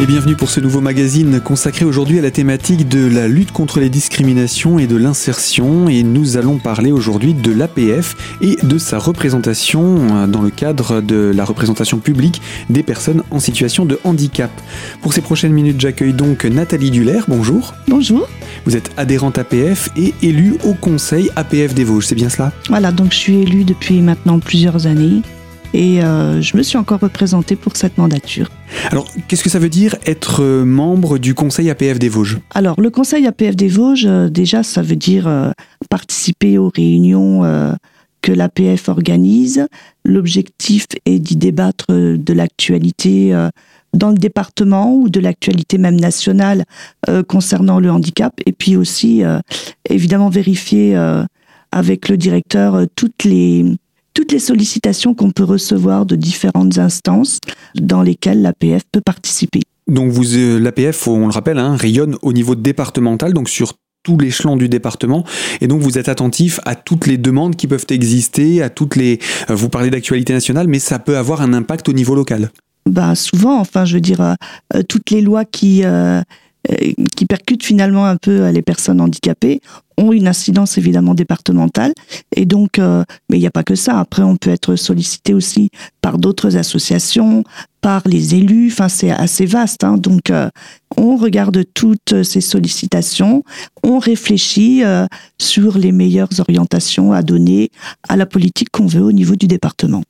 Et bienvenue pour ce nouveau magazine consacré aujourd'hui à la thématique de la lutte contre les discriminations et de l'insertion. Et nous allons parler aujourd'hui de l'APF et de sa représentation dans le cadre de la représentation publique des personnes en situation de handicap. Pour ces prochaines minutes, j'accueille donc Nathalie Duller. Bonjour. Bonjour. Vous êtes adhérente APF et élue au conseil APF des Vosges, c'est bien cela? Voilà, donc je suis élue depuis maintenant plusieurs années et euh, je me suis encore représentée pour cette mandature. Alors, qu'est-ce que ça veut dire être euh, membre du Conseil APF des Vosges? Alors, le Conseil APF des Vosges, euh, déjà, ça veut dire participer aux réunions que l'APF organise. L'objectif est d'y débattre de l'actualité dans le département ou de l'actualité même nationale concernant le handicap, et puis aussi, évidemment, vérifier avec le directeur toutes les toutes les sollicitations qu'on peut recevoir de différentes instances dans lesquelles l'APF peut participer. Donc vous, euh, l'APF, on le rappelle, hein, rayonne au niveau départemental, donc sur tout l'échelon du département et donc vous êtes attentif à toutes les demandes qui peuvent exister, à toutes les euh, vous parlez d'actualité nationale mais ça peut avoir un impact au niveau local. Bah souvent enfin je veux dire euh, toutes les lois qui euh, qui percutent finalement un peu les personnes handicapées ont une incidence évidemment départementale. Et donc euh, mais il n'y a pas que ça. Après on peut être sollicité aussi par d'autres associations par les élus. Enfin c'est assez vaste hein. donc euh, on regarde toutes ces sollicitations. On réfléchit sur les meilleures orientations à donner à la politique qu'on veut au niveau du département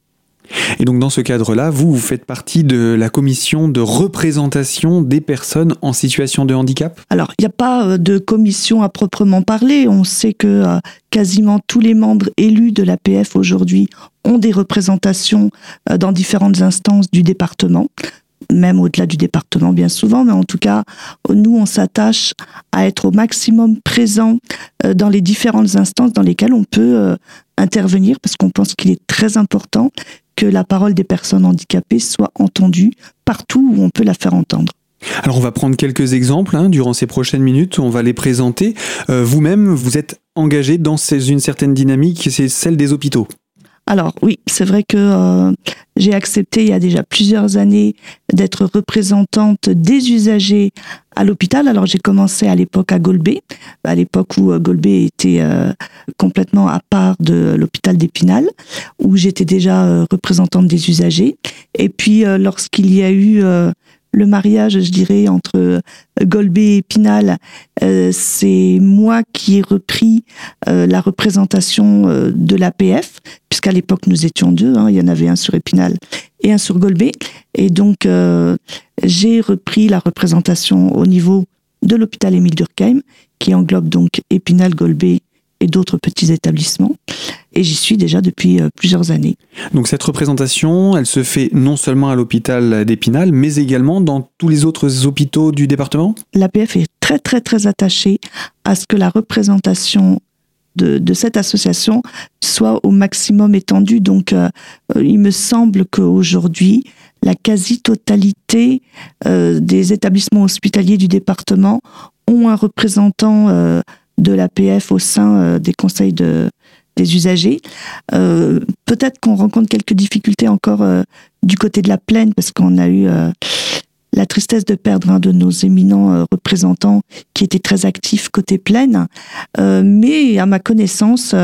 et donc dans ce cadre-là, vous, vous faites partie de la commission de représentation des personnes en situation de handicap? Alors, il n'y a pas euh, de commission à proprement parler. On sait que euh, quasiment tous les membres élus de l'APF aujourd'hui ont des représentations euh, dans différentes instances du département même au-delà du département bien souvent, mais en tout cas, nous, on s'attache à être au maximum présent dans les différentes instances dans lesquelles on peut intervenir, parce qu'on pense qu'il est très important que la parole des personnes handicapées soit entendue partout où on peut la faire entendre. Alors on va prendre quelques exemples hein, durant ces prochaines minutes, on va les présenter. Euh, vous-même, vous êtes engagé dans une certaine dynamique, c'est celle des hôpitaux. Alors oui, c'est vrai que euh, j'ai accepté il y a déjà plusieurs années d'être représentante des usagers à l'hôpital. Alors j'ai commencé à l'époque à Golbet, à l'époque où euh, était euh, complètement à part de l'hôpital d'Épinal, où j'étais déjà représentante des usagers. Et puis lorsqu'il y a eu le mariage, je dirais, entre Golbet et Pinal, euh, c'est moi qui ai repris euh, la représentation euh, de l'APF, puisqu'à l'époque nous étions deux, hein, il y en avait un sur Épinal et un sur Golbet, et donc j'ai repris la représentation au niveau de l'hôpital Émile Durkheim, qui englobe donc Épinal, Golbet et d'autres petits établissements. Et j'y suis déjà depuis euh, plusieurs années. Donc cette représentation, elle se fait non seulement à l'hôpital d'Épinal, mais également dans tous les autres hôpitaux du département? L'APF est très très très attachée à ce que la représentation de, de, cette association soit au maximum étendue. Donc, euh, il me semble qu'aujourd'hui, la quasi-totalité euh, des établissements hospitaliers du département ont un représentant euh, de l'APF au sein des conseils de, des usagers. Euh, peut-être qu'on rencontre quelques difficultés encore euh, du côté de la plaine parce qu'on a eu la tristesse de perdre un de nos éminents représentants qui était très actif côté plaine. mais à ma connaissance,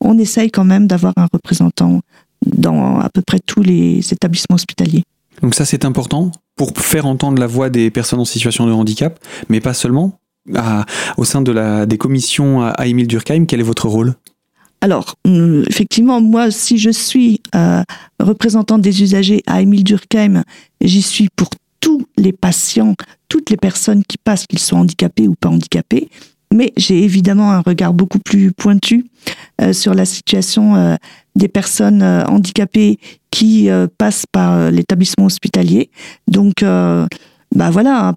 on essaye quand même d'avoir un représentant dans à peu près tous les établissements hospitaliers. Donc ça c'est important pour faire entendre la voix des personnes en situation de handicap, mais pas seulement au sein de la, des commissions à, Émile Durkheim, quel est votre rôle? Alors, hum, effectivement, moi, si je suis euh, représentante des usagers à Émile Durkheim, j'y suis pour tous les patients, toutes les personnes qui passent, qu'ils soient handicapés ou pas handicapés. Mais j'ai évidemment un regard beaucoup plus pointu euh, sur la situation euh, des personnes handicapées qui passent par l'établissement hospitalier. Donc, bah voilà,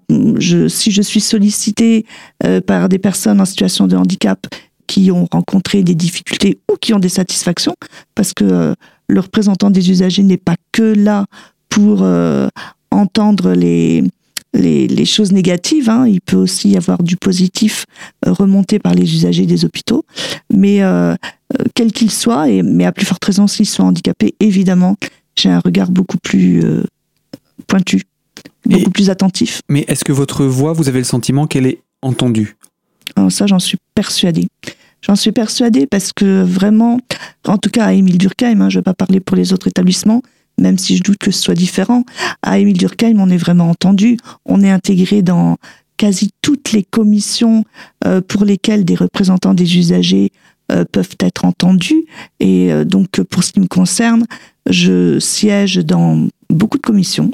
si je suis sollicitée euh, par des personnes en situation de handicap qui ont rencontré des difficultés ou qui ont des satisfactions, parce que euh, le représentant des usagers n'est pas que là pour euh, entendre les, les, les, choses négatives, hein. il peut aussi y avoir du positif remonté par les usagers des hôpitaux, mais quel qu'il soit, et, mais à plus forte raison s'ils sont handicapés, évidemment, j'ai un regard beaucoup plus pointu. beaucoup plus attentif. Mais est-ce que votre voix, vous avez le sentiment qu'elle est entendue? Ça, j'en suis persuadée. J'en suis persuadée parce que vraiment, en tout cas à Émile Durkheim, hein, je ne vais pas parler pour les autres établissements, même si je doute que ce soit différent. À Émile Durkheim, on est vraiment entendu, on est intégré dans quasi toutes les commissions euh, pour lesquelles des représentants des usagers euh, peuvent être entendus. Et euh, donc, pour ce qui me concerne, je siège dans beaucoup de commissions.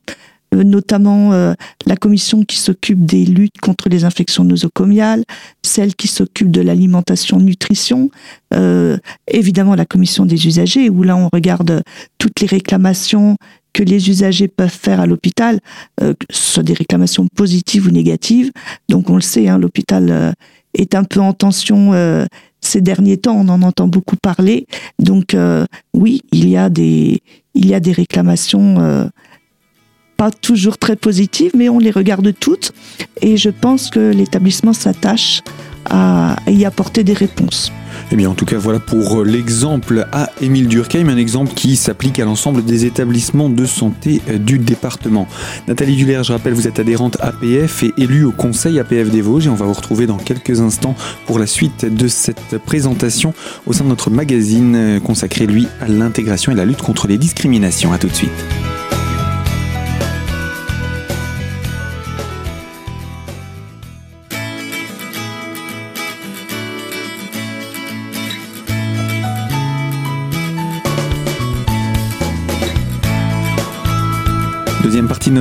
Euh, notamment euh, la commission qui s'occupe des luttes contre les infections nosocomiales, celle qui s'occupe de l'alimentation nutrition, euh, évidemment la commission des usagers, où là on regarde toutes les réclamations que les usagers peuvent faire à l'hôpital, euh, que ce soit des réclamations positives ou négatives. Donc on le sait, hein, l'hôpital est un peu en tension ces derniers temps, on en entend beaucoup parler. Donc oui, il y a des, il y a des réclamations toujours très positives, mais on les regarde toutes. Et je pense que l'établissement s'attache à y apporter des réponses. Eh bien, en tout cas, voilà pour l'exemple à Émile Durkheim, un exemple qui s'applique à l'ensemble des établissements de santé du département. Nathalie Duller, je rappelle, vous êtes adhérente APF et élue au conseil APF des Vosges et on va vous retrouver dans quelques instants pour la suite de cette présentation au sein de notre magazine consacré, lui, à l'intégration et la lutte contre les discriminations. A tout de suite.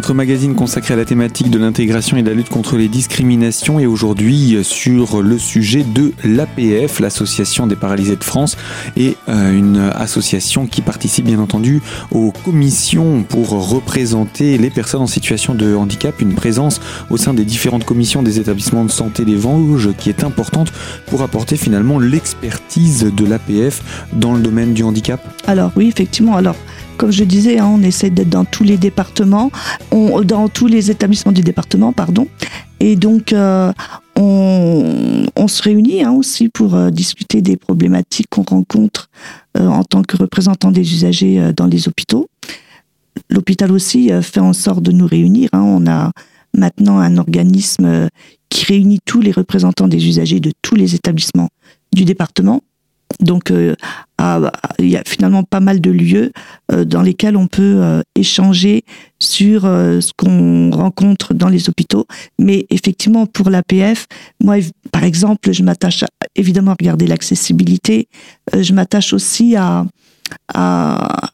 Notre magazine consacrée à la thématique de l'intégration et de la lutte contre les discriminations et aujourd'hui sur le sujet de l'APF, l'association des paralysés de France et euh, une association qui participe bien entendu aux commissions pour représenter les personnes en situation de handicap, une présence au sein des différentes commissions des établissements de santé des Vosges qui est importante pour apporter finalement l'expertise de l'APF dans le domaine du handicap. Alors oui, effectivement. Alors comme je disais, hein, on essaie d'être dans tous les départements, dans tous les établissements du département, pardon. Et donc, euh, on, se réunit hein, aussi pour euh, discuter des problématiques qu'on rencontre euh, en tant que représentant des usagers dans les hôpitaux. L'hôpital aussi fait en sorte de nous réunir. Hein. On a maintenant un organisme qui réunit tous les représentants des usagers de tous les établissements du département donc, euh, il y a finalement pas mal de lieux euh, dans lesquels on peut euh, échanger sur ce qu'on rencontre dans les hôpitaux. Mais effectivement, pour l'APF, moi, par exemple, je m'attache évidemment à regarder l'accessibilité. je m'attache aussi à, à,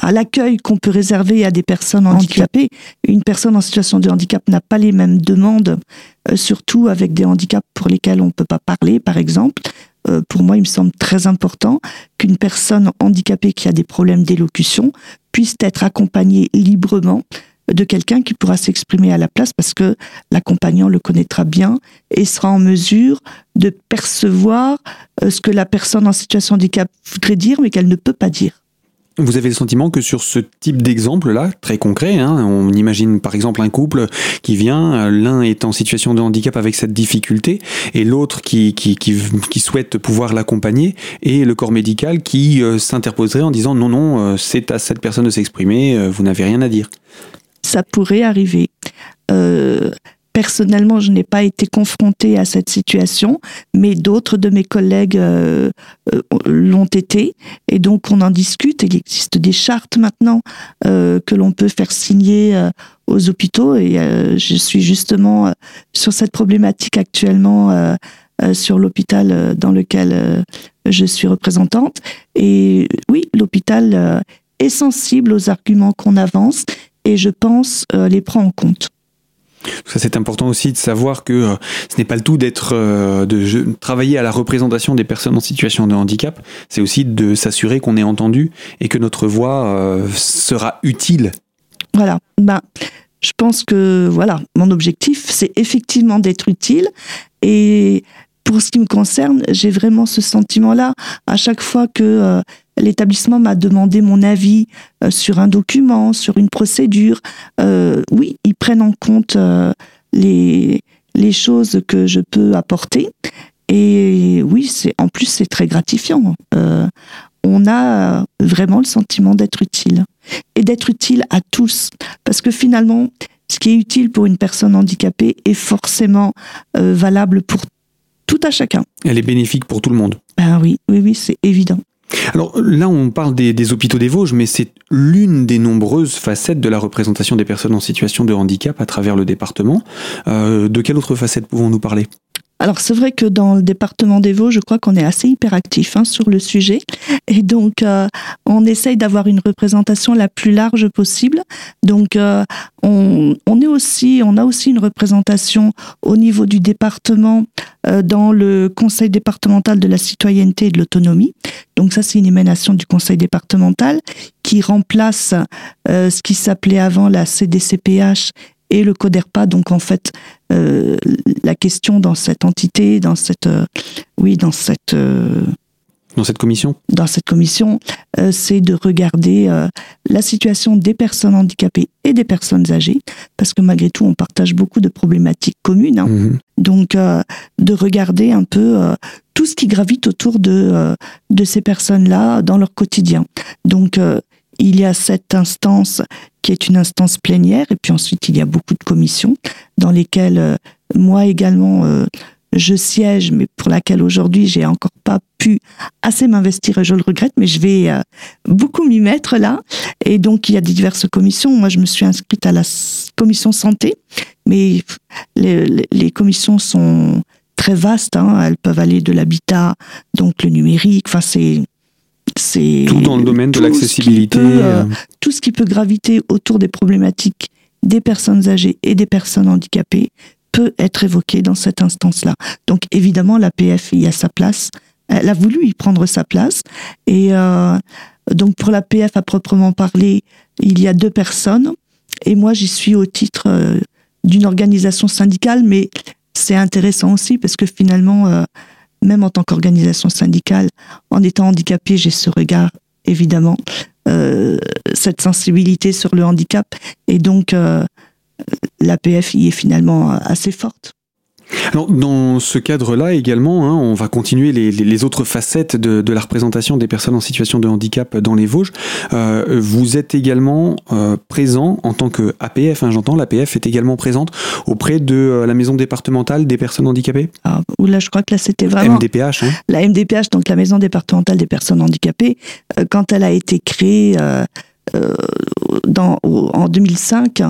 à l'accueil qu'on peut réserver à des personnes handicapées. Une personne en situation de handicap n'a pas les mêmes demandes, surtout avec des handicaps pour lesquels on ne peut pas parler, par exemple. Euh, pour moi, il me semble très important qu'une personne handicapée qui a des problèmes d'élocution puisse être accompagnée librement de quelqu'un qui pourra s'exprimer à la place parce que l'accompagnant le connaîtra bien et sera en mesure de percevoir euh, ce que la personne en situation de handicap voudrait dire mais qu'elle ne peut pas dire. Vous avez le sentiment que sur ce type d'exemple-là, très concret, hein, on imagine par exemple un couple qui vient, l'un est en situation de handicap avec cette difficulté, et l'autre qui, qui, qui, souhaite pouvoir l'accompagner, et le corps médical qui euh, s'interposerait en disant non, non, euh, c'est à cette personne de s'exprimer, euh, vous n'avez rien à dire. Ça pourrait arriver. Personnellement, je n'ai pas été confrontée à cette situation, mais d'autres de mes collègues euh, euh, l'ont été. Et donc, on en discute. Il existe des chartes maintenant euh, que l'on peut faire signer aux hôpitaux. Et je suis justement sur cette problématique actuellement sur l'hôpital dans lequel je suis représentante. Et oui, l'hôpital est sensible aux arguments qu'on avance et je pense les prend en compte. Ça, c'est important aussi de savoir que euh, ce n'est pas le tout d'être, euh, de travailler à la représentation des personnes en situation de handicap. C'est aussi de s'assurer qu'on est entendu et que notre voix euh, sera utile. Voilà. Ben, je pense que voilà, mon objectif, c'est effectivement d'être utile et pour ce qui me concerne, j'ai vraiment ce sentiment-là. À chaque fois que l'établissement m'a demandé mon avis euh, sur un document, sur une procédure. Euh, oui, ils prennent en compte euh, les, les choses que je peux apporter. Et oui, c'est en plus c'est très gratifiant. on a vraiment le sentiment d'être utile et d'être utile à tous. Parce que finalement, ce qui est utile pour une personne handicapée est forcément euh, valable pour tout à chacun. Elle est bénéfique pour tout le monde. Ben oui, oui, oui, c'est évident. Alors là, on parle des, hôpitaux des Vosges, mais c'est l'une des nombreuses facettes de la représentation des personnes en situation de handicap à travers le département. Euh, de quelle autre facette pouvons-nous parler? Alors c'est vrai que dans le département des Vosges, je crois qu'on est assez hyperactif hein, sur le sujet, et donc euh, on essaye d'avoir une représentation la plus large possible. Donc euh, on, est aussi, on a aussi une représentation au niveau du département euh, dans le Conseil départemental de la citoyenneté et de l'autonomie. Donc ça c'est une émanation du Conseil départemental qui remplace ce qui s'appelait avant la CDCPH et le CODERPA. Donc en fait, euh, la question dans cette entité, dans cette, euh, oui, dans cette euh, dans cette commission? Dans cette commission, c'est de regarder la situation des personnes handicapées et des personnes âgées, parce que malgré tout, on partage beaucoup de problématiques communes. Hein. Mhm. Donc, de regarder un peu tout ce qui gravite autour de, de ces personnes-là dans leur quotidien. Donc, il y a cette instance qui est une instance plénière, et puis ensuite il y a beaucoup de commissions dans lesquelles euh, moi également euh, je siège, mais pour laquelle aujourd'hui j'ai encore pas pu assez m'investir et je le regrette, mais je vais euh, beaucoup m'y mettre là. Et donc il y a diverses commissions. Moi je me suis inscrite à la commission santé, mais les, les, commissions sont très vastes. Hein. Elles peuvent aller de l'habitat, donc le numérique. Enfin c'est c'est tout dans le domaine de l'accessibilité. Euh, tout ce qui peut graviter autour des problématiques des personnes âgées et des personnes handicapées peut être évoqué dans cette instance-là. Donc évidemment, l'APF y a sa place. Elle a voulu y prendre sa place. Et euh, donc pour l'APF à proprement parler, il y a deux personnes. Et moi, j'y suis au titre euh, d'une organisation syndicale, mais c'est intéressant aussi parce que finalement, même en tant qu'organisation syndicale, en étant handicapé, j'ai ce regard, évidemment, euh, cette sensibilité sur le handicap. Et donc, euh, l'APF y est finalement assez forte. Alors, dans ce cadre-là également, hein, on va continuer les, autres facettes de, la représentation des personnes en situation de handicap dans les Vosges. Euh, vous êtes également euh, présent en tant que APF, hein, j'entends, l'APF est également présente auprès de euh, la maison départementale des personnes handicapées? Ah, Là, je crois que là, c'était vraiment... MDPH. Hein. La MDPH, donc la maison départementale des personnes handicapées, quand elle a été créée... dans, en 2005,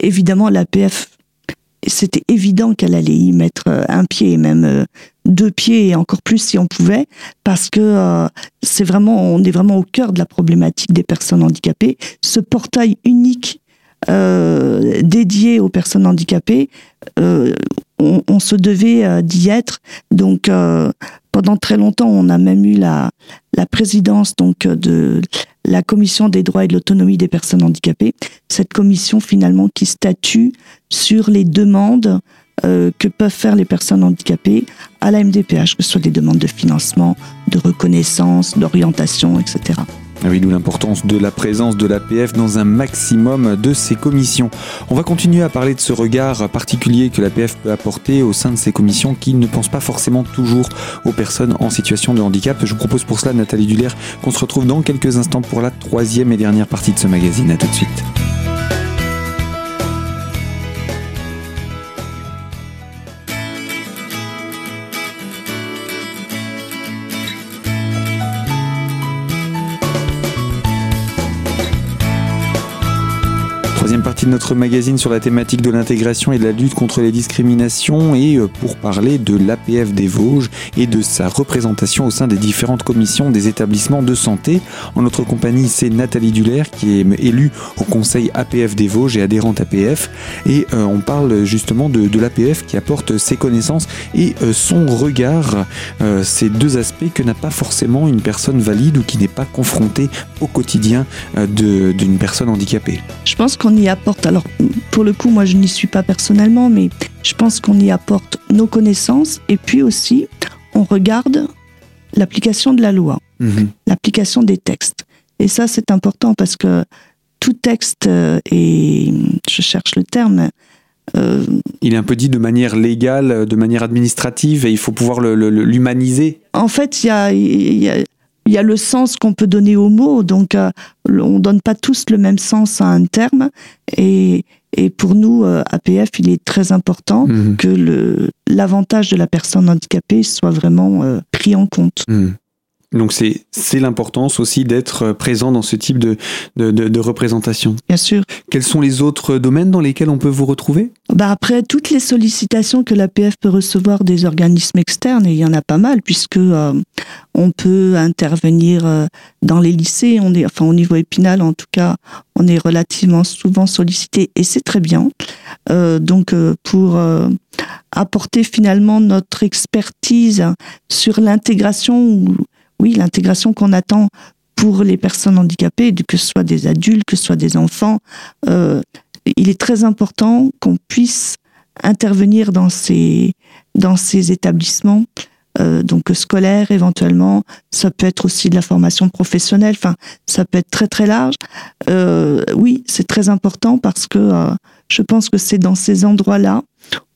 évidemment, l'APF c'était évident qu'elle allait y mettre euh, un pied et même euh, deux pieds et encore plus si on pouvait, parce que euh, c'est vraiment, on est vraiment au cœur de la problématique des personnes handicapées. Ce portail unique dédié aux personnes handicapées, on, se devait d'y être. Donc pendant très longtemps, on a même eu la, présidence donc de la commission des droits et de l'autonomie des personnes handicapées. Cette commission finalement qui statue sur les demandes euh, que peuvent faire les personnes handicapées à la MDPH, que ce soit des demandes de financement, de reconnaissance, d'orientation, etc. Ah oui, d'où l'importance de la présence de l'APF dans un maximum de ces commissions. On va continuer à parler de ce regard particulier que l'APF peut apporter au sein de ces commissions qui ne pensent pas forcément toujours aux personnes en situation de handicap. Je vous propose pour cela, Nathalie Duller, qu'on se retrouve dans quelques instants pour la troisième et dernière partie de ce magazine. A tout de suite. Notre magazine sur la thématique de l'intégration et de la lutte contre les discriminations et euh, pour parler de l'APF des Vosges et de sa représentation au sein des différentes commissions des établissements de santé. En notre compagnie, c'est Nathalie Duller qui est élue au conseil APF des Vosges et adhérente APF et euh, on parle justement de, de l'APF qui apporte ses connaissances et euh, son regard, ces deux aspects que n'a pas forcément une personne valide ou qui n'est pas confrontée au quotidien d'une personne handicapée. Je pense qu'on y apporte, alors pour le coup, moi je n'y suis pas personnellement, mais je pense qu'on y apporte nos connaissances et puis aussi on regarde l'application de la loi, mhm. l'application des textes. Et ça, c'est important parce que tout texte euh, est, je cherche le terme, euh, il est un peu dit de manière légale, de manière administrative, et il faut pouvoir l'humaniser. En fait, il y a, il y a le sens qu'on peut donner aux mots, donc euh, on donne pas tous le même sens à un terme. Et, et pour nous, euh, APF, il est très important Mhm. que l'avantage de la personne handicapée soit vraiment euh, pris en compte. Hmm. Donc c'est l'importance aussi d'être présent dans ce type de, de, de, de représentation. Bien sûr. Quels sont les autres domaines dans lesquels on peut vous retrouver? Bah après, toutes les sollicitations que l'APF peut recevoir des organismes externes, et il y en a pas mal, puisque euh, on peut intervenir euh, dans les lycées, on est, enfin au niveau épinal en tout cas, on est relativement souvent sollicité, et c'est très bien. Euh, donc euh, pour euh, apporter finalement notre expertise sur l'intégration, ou oui, l'intégration qu'on attend pour les personnes handicapées, que ce soit des adultes, que ce soit des enfants, euh, il est très important qu'on puisse intervenir dans ces, établissements, euh, donc scolaires éventuellement. Ça peut être aussi de la formation professionnelle. Enfin, ça peut être très très large. Euh, oui, c'est très important parce que je pense que c'est dans ces endroits-là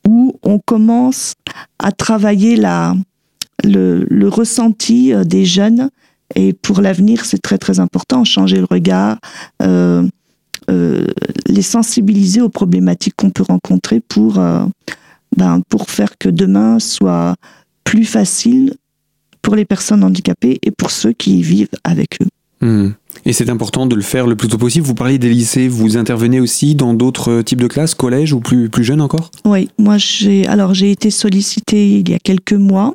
où on commence à travailler la, le, le ressenti euh, des jeunes. Et pour l'avenir, c'est très très important, changer le regard, euh, euh, les sensibiliser aux problématiques qu'on peut rencontrer pour, euh, ben, pour faire que demain soit plus facile pour les personnes handicapées et pour ceux qui y vivent avec eux. Hmm. Et c'est important de le faire le plus tôt possible. Vous parliez des lycées, vous intervenez aussi dans d'autres types de classes, collège ou plus, plus jeunes encore? Oui, moi j'ai alors j'ai été sollicitée il y a quelques mois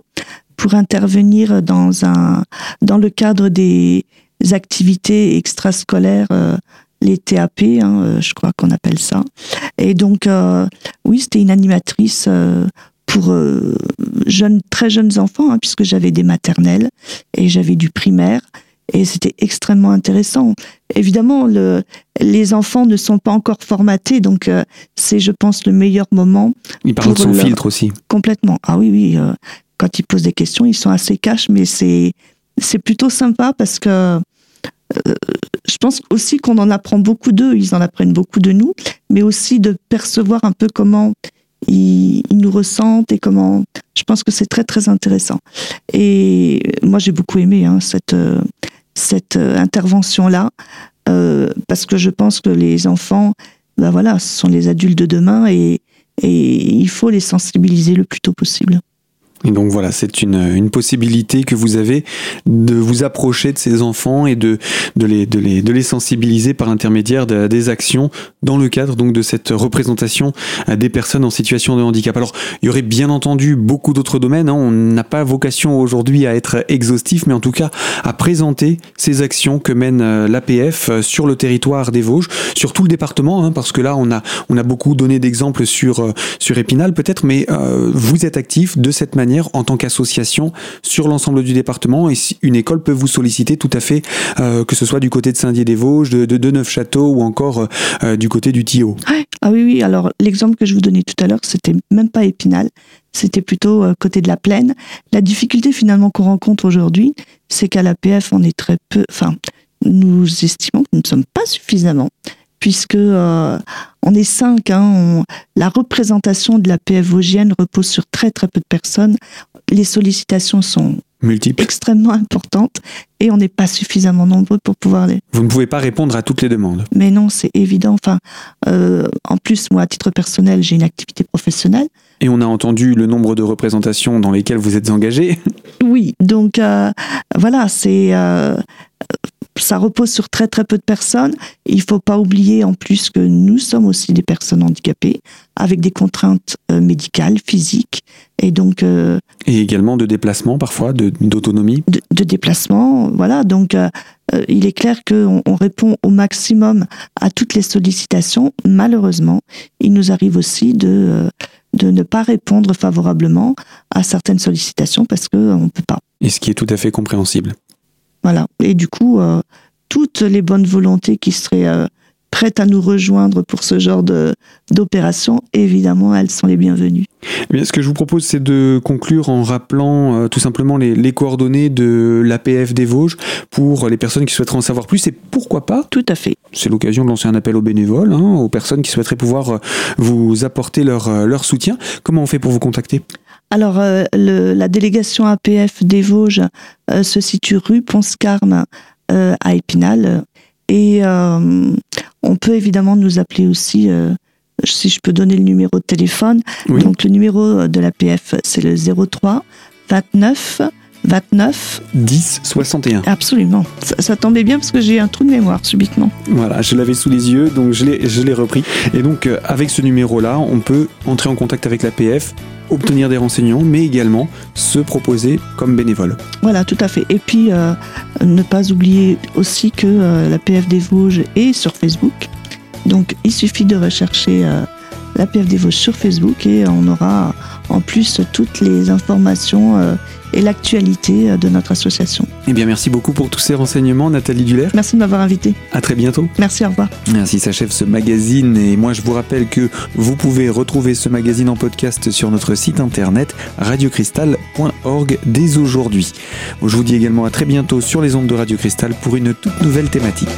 pour intervenir dans un dans le cadre des activités extrascolaires, euh, les TAP, hein, euh, je crois qu'on appelle ça. Et donc euh, oui, c'était une animatrice euh, pour jeunes, très jeunes enfants, hein, puisque j'avais des maternelles et j'avais du primaire. Et c'était extrêmement intéressant. Évidemment, le, les enfants ne sont pas encore formatés, donc euh, c'est, je pense, le meilleur moment Il parle de son filtre aussi. complètement. Ah oui, oui. euh, quand ils posent des questions, ils sont assez cash, mais c'est c'est plutôt sympa parce que euh, je pense aussi qu'on en apprend beaucoup d'eux. Ils en apprennent beaucoup de nous, mais aussi de percevoir un peu comment ils, nous ressentent et comment. Je pense que c'est très très intéressant. Et moi, j'ai beaucoup aimé hein, cette cette intervention là euh, parce que je pense que les enfants, ben voilà, ce sont les adultes de demain et et il faut les sensibiliser le plus tôt possible. Et donc voilà, c'est une, une possibilité que vous avez de vous approcher de ces enfants et de, de, les, de, les, de les sensibiliser par l'intermédiaire de- des actions dans le cadre donc de cette représentation euh, des personnes en situation de handicap. Alors, il y aurait bien entendu beaucoup d'autres domaines. hein. On n'a pas vocation aujourd'hui à être exhaustif, mais en tout cas à présenter ces actions que mène euh, l'APF euh, sur le territoire des Vosges, sur tout le département, hein, parce que là, on a, on a beaucoup donné d'exemples sur, sur Épinal peut-être, mais euh, vous êtes actif de cette manière en tant qu'association sur l'ensemble du département et si une école peut vous solliciter tout à fait, euh, que ce soit du côté de Saint-Dié-des-Vosges, de, de, Neufchâteau ou encore euh, du côté du Tillot. Ah oui, oui. Alors, l'exemple que je vous donnais tout à l'heure, c'était même pas Épinal, c'était plutôt euh, côté de la plaine. La difficulté finalement qu'on rencontre aujourd'hui, c'est qu'à l'APF, on est très peu. Enfin, nous estimons que nous ne sommes pas suffisamment, puisque euh, on est cinq. Hein, on- la représentation de l'APF vosgienne repose sur très très peu de personnes. Les sollicitations sont Multiples. extrêmement importantes et on n'est pas suffisamment nombreux pour pouvoir les, Vous ne pouvez pas répondre à toutes les demandes. mais non, c'est évident. Enfin, euh, en plus, moi, à titre personnel, j'ai une activité professionnelle. Et on a entendu le nombre de représentations dans lesquelles vous êtes engagé. Oui, donc euh, voilà, c'est euh, ça repose sur très très peu de personnes. Il faut pas oublier en plus que nous sommes aussi des personnes handicapées avec des contraintes euh, médicales, physiques et donc euh, Et également de déplacement parfois, d'autonomie. de, de déplacement. Voilà, donc euh, euh, il est clair qu'on on répond au maximum à toutes les sollicitations. Malheureusement, il nous arrive aussi de euh, de ne pas répondre favorablement à certaines sollicitations parce que euh, on peut pas. Et ce qui est tout à fait compréhensible. Voilà. Et du coup, euh, toutes les bonnes volontés qui seraient euh, prêtes à nous rejoindre pour ce genre d'opération, évidemment, elles sont les bienvenues. Eh bien, ce que je vous propose, c'est de conclure en rappelant euh, tout simplement les, les coordonnées de l'APF des Vosges pour les personnes qui souhaiteraient en savoir plus et pourquoi pas, Tout à fait. c'est l'occasion de lancer un appel aux bénévoles, hein, aux personnes qui souhaiteraient pouvoir vous apporter leur, leur soutien. Comment on fait pour vous contacter? Alors, euh, le, la délégation APF des Vosges euh, se situe rue Ponce-Carme euh, à Épinal. Et euh, on peut évidemment nous appeler aussi, si je peux donner le numéro de téléphone. Oui. Donc, le numéro de l'APF, c'est le 03 29 29. 10 61. Absolument. Ça, ça tombait bien parce que j'ai un trou de mémoire subitement. Voilà, je l'avais sous les yeux, donc je l'ai, je l'ai repris. Et donc, euh, avec ce numéro-là, on peut entrer en contact avec l'APF, obtenir des renseignements, mais également se proposer comme bénévole. Voilà, tout à fait. Et puis, euh, ne pas oublier aussi que euh, la PF des Vosges est sur Facebook. Donc, il suffit de rechercher la PF des Vosges sur Facebook et on aura en plus toutes les informations euh, et l'actualité euh, de notre association. Eh bien, merci beaucoup pour tous ces renseignements, Nathalie Duller. Merci de m'avoir invité. À très bientôt. Merci, au revoir. Ainsi s'achève ce magazine et moi je vous rappelle que vous pouvez retrouver ce magazine en podcast sur notre site internet radiocristal.org dès aujourd'hui. Je vous dis également à très bientôt sur les ondes de Radio Cristal pour une toute nouvelle thématique.